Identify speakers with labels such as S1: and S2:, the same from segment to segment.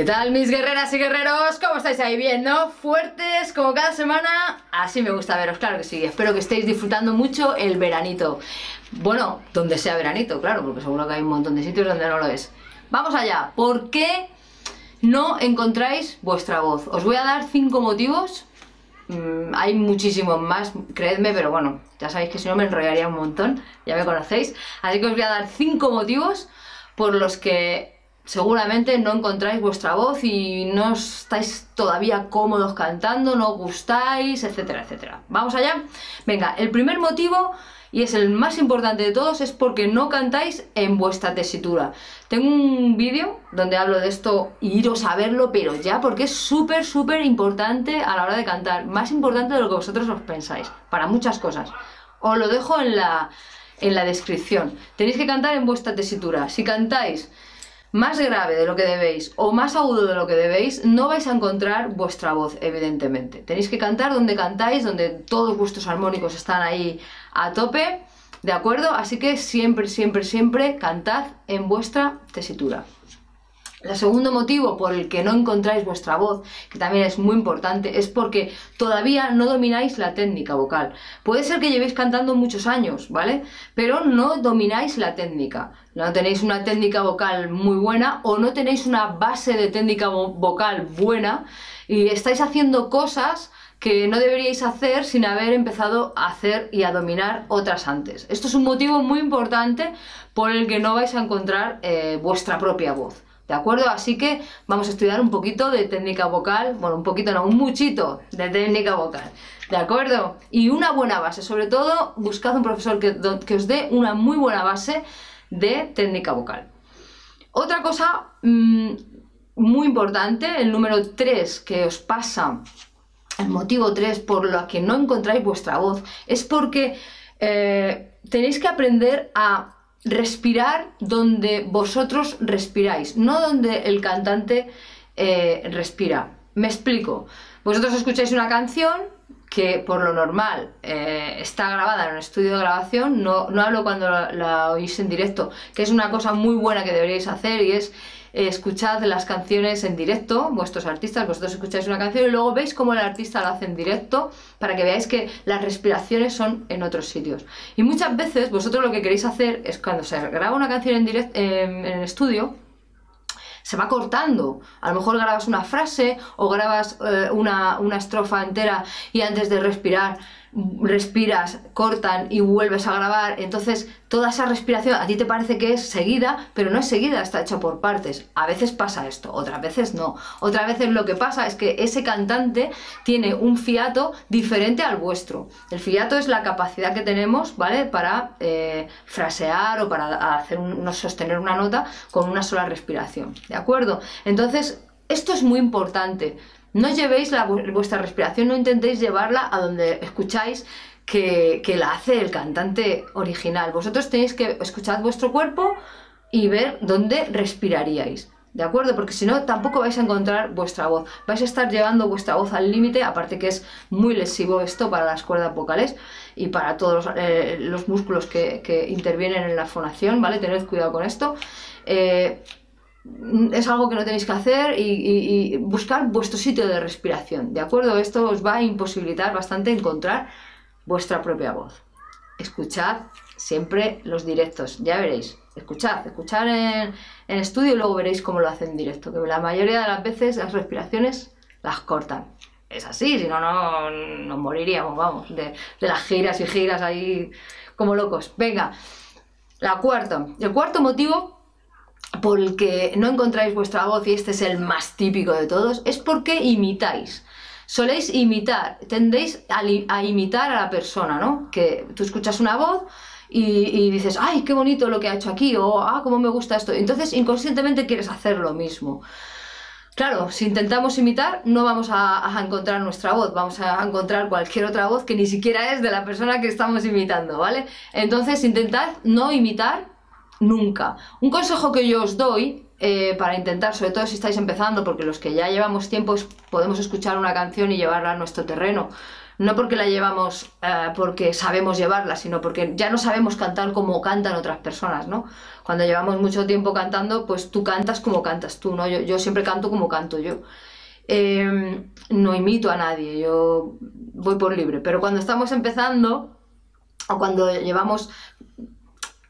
S1: ¿Qué tal mis guerreras y guerreros? ¿Cómo estáis ahí bien, no? Fuertes como cada semana. Así me gusta veros, claro que sí. Espero que estéis disfrutando mucho el veranito. Bueno, donde sea veranito, claro, porque seguro que hay un montón de sitios donde no lo es. Vamos allá. ¿Por qué no encontráis vuestra voz? Os voy a dar cinco motivos. Mm, hay muchísimos más, creedme, pero bueno, ya sabéis que si no me enrollaría un montón, ya me conocéis. Así que os voy a dar cinco motivos por los que seguramente no encontráis vuestra voz y no estáis todavía cómodos cantando, no gustáis, etcétera, etcétera. ¿Vamos allá? Venga, el primer motivo, y es el más importante de todos, es porque no cantáis en vuestra tesitura. Tengo un vídeo donde hablo de esto y iros a verlo, pero ya, porque es súper, súper importante a la hora de cantar. Más importante de lo que vosotros os pensáis, para muchas cosas. Os lo dejo en la, en la descripción. Tenéis que cantar en vuestra tesitura. Si cantáis más grave de lo que debéis o más agudo de lo que debéis, no vais a encontrar vuestra voz, evidentemente. Tenéis que cantar donde cantáis, donde todos vuestros armónicos están ahí a tope, ¿de acuerdo? Así que siempre, siempre, siempre cantad en vuestra tesitura. El segundo motivo por el que no encontráis vuestra voz, que también es muy importante, es porque todavía no domináis la técnica vocal. Puede ser que llevéis cantando muchos años, ¿vale? Pero no domináis la técnica. No tenéis una técnica vocal muy buena o no tenéis una base de técnica vocal buena y estáis haciendo cosas que no deberíais hacer sin haber empezado a hacer y a dominar otras antes. Esto es un motivo muy importante por el que no vais a encontrar eh, vuestra propia voz. ¿De acuerdo? Así que vamos a estudiar un poquito de técnica vocal, bueno, un poquito no, un muchito de técnica vocal. ¿De acuerdo? Y una buena base, sobre todo buscad un profesor que, que os dé una muy buena base de técnica vocal. Otra cosa mm, muy importante, el número 3 que os pasa, el motivo 3 por lo que no encontráis vuestra voz, es porque eh, tenéis que aprender a respirar donde vosotros respiráis, no donde el cantante eh, respira. Me explico. Vosotros escucháis una canción que por lo normal eh, está grabada en un estudio de grabación, no, no hablo cuando la oís en directo, que es una cosa muy buena que deberíais hacer y es escuchad las canciones en directo, vuestros artistas, vosotros escucháis una canción y luego veis cómo el artista lo hace en directo para que veáis que las respiraciones son en otros sitios. Y muchas veces vosotros lo que queréis hacer es cuando se graba una canción en, directo, en estudio, se va cortando. A lo mejor grabas una frase o grabas eh, una, una estrofa entera y antes de respirar respiras, cortan y vuelves a grabar, entonces toda esa respiración a ti te parece que es seguida, pero no es seguida, está hecha por partes. A veces pasa esto, otras veces no. Otras veces lo que pasa es que ese cantante tiene un fiato diferente al vuestro. El fiato es la capacidad que tenemos, ¿vale? Para eh, frasear o para hacer un, sostener una nota con una sola respiración, ¿de acuerdo? Entonces, esto es muy importante. No llevéis vuestra respiración, no intentéis llevarla a donde escucháis que, la hace el cantante original. Vosotros tenéis que escuchar vuestro cuerpo y ver dónde respiraríais. ¿De acuerdo? Porque si no, tampoco vais a encontrar vuestra voz. Vais a estar llevando vuestra voz al límite, aparte que es muy lesivo esto para las cuerdas vocales y para todos los, eh, músculos que, intervienen en la fonación, ¿vale? Tened cuidado con esto. Eh, es algo que no tenéis que hacer y, buscar vuestro sitio de respiración, ¿de acuerdo? Esto os va a imposibilitar bastante encontrar vuestra propia voz. Escuchad siempre los directos, ya veréis. Escuchad, escuchad en, estudio y luego veréis cómo lo hacen en directo, que la mayoría de las veces las respiraciones las cortan. Es así, si no, no nos moriríamos, vamos, de, de las giras y giras ahí como locos. Venga, la cuarta. El cuarto motivo por el que no encontráis vuestra voz, y este es el más típico de todos, es porque imitáis. Soléis imitar, tendéis a, imitar a la persona, ¿no? Que tú escuchas una voz y, dices, ay, qué bonito lo que ha hecho aquí, o ah, cómo me gusta esto. Entonces inconscientemente quieres hacer lo mismo. Claro, si intentamos imitar, no vamos a, encontrar nuestra voz, vamos a encontrar cualquier otra voz que ni siquiera es de la persona que estamos imitando, ¿vale? Entonces, intentad no imitar nunca. Un consejo que yo os doy eh, para intentar, sobre todo si estáis empezando, porque los que ya llevamos tiempo podemos escuchar una canción y llevarla a nuestro terreno. No porque la llevamos eh, porque sabemos llevarla, sino porque ya no sabemos cantar como cantan otras personas, ¿no? Cuando llevamos mucho tiempo cantando, pues tú cantas como cantas tú, ¿no? Yo, siempre canto como canto yo. Em, no imito a nadie, yo voy por libre. Pero cuando estamos empezando, o cuando llevamos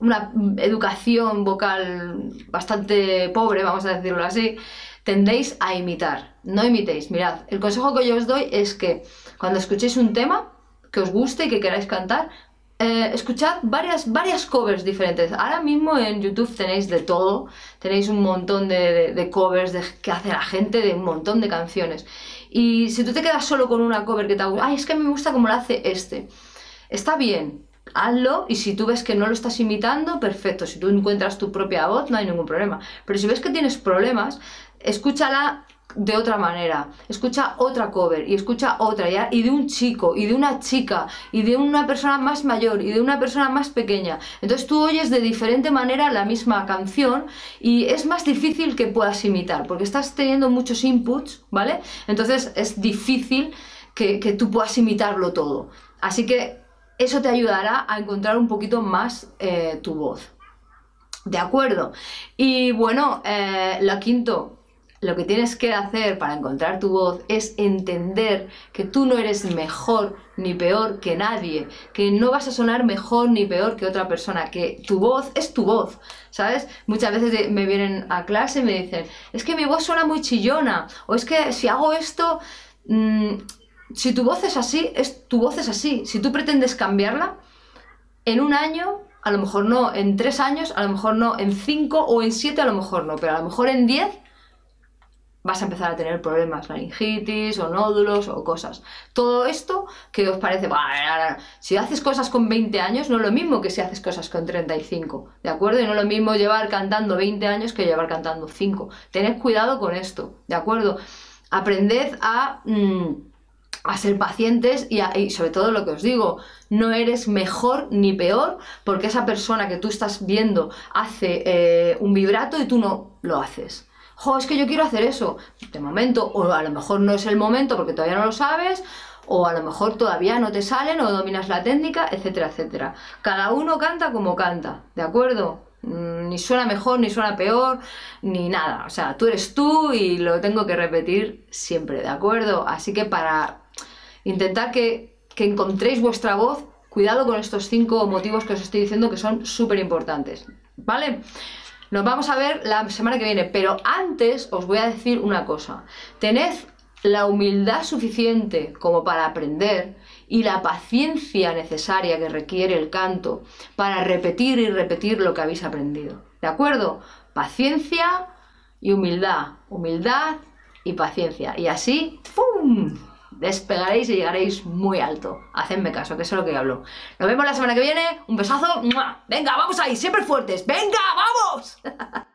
S1: una educación vocal bastante pobre, vamos a decirlo así, tendéis a imitar. No imitéis. Mirad, el consejo que yo os doy es que cuando escuchéis un tema que os guste y que queráis cantar, eh, escuchad varias, varias covers diferentes. Ahora mismo en YouTube tenéis de todo, tenéis un montón de, covers de, que hace la gente de un montón de canciones. Y si tú te quedas solo con una cover que te gusta, ay, es que me gusta como lo hace este. Está bien, hazlo y si tú ves que no lo estás imitando, perfecto. Si tú encuentras tu propia voz, no hay ningún problema. Pero si ves que tienes problemas, escúchala de otra manera, escucha otra cover y escucha otra ya, y de un chico y de una chica y de una persona más mayor y de una persona más pequeña. Entonces tú oyes de diferente manera la misma canción y es más difícil que puedas imitar porque estás teniendo muchos inputs, ¿vale? Entonces es difícil que, que tú puedas imitarlo todo. Así que eso te ayudará a encontrar un poquito más eh, tu voz. ¿De acuerdo? Y bueno, eh, lo quinto, lo que tienes que hacer para encontrar tu voz es entender que tú no eres mejor ni peor que nadie, que no vas a sonar mejor ni peor que otra persona, que tu voz es tu voz, ¿sabes? Muchas veces me vienen a clase y me dicen, es que mi voz suena muy chillona, o es que si hago esto... Mm, si tu voz es así, es, tu voz es así. Si tú pretendes cambiarla, en un año, a lo mejor no, en tres años, a lo mejor no, en cinco o en siete a lo mejor no, pero a lo mejor en diez vas a empezar a tener problemas, laringitis o nódulos o cosas. Todo esto que os parece, si haces cosas con 20 años no es lo mismo que si haces cosas con 35, ¿de acuerdo? Y no es lo mismo llevar cantando 20 años que llevar cantando 5. Tened cuidado con esto, ¿de acuerdo? Aprended a... Mm, a ser pacientes y, sobre todo lo que os digo, no eres mejor ni peor porque esa persona que tú estás viendo hace eh, un vibrato y tú no lo haces. Jo, es que yo quiero hacer eso. De momento, o a lo mejor no es el momento porque todavía no lo sabes, o a lo mejor todavía no te salen o dominas la técnica, etcétera, etcétera. Cada uno canta como canta, ¿de acuerdo? Mm, ni suena mejor, ni suena peor, ni nada. O sea, tú eres tú y lo tengo que repetir siempre, ¿de acuerdo? Así que para Intentad que, encontréis vuestra voz. Cuidado con estos cinco motivos que os estoy diciendo que son súper importantes. ¿Vale? Nos vamos a ver la semana que viene, pero antes os voy a decir una cosa. Tened la humildad suficiente como para aprender y la paciencia necesaria que requiere el canto para repetir y repetir lo que habéis aprendido. ¿De acuerdo? Paciencia y humildad. Humildad y paciencia. Y así, ¡pum! Despegaréis y llegaréis muy alto. Hacedme caso, que es lo que hablo. Nos vemos la semana que viene. Un besazo. Venga, vamos ahí, siempre fuertes. Venga, vamos.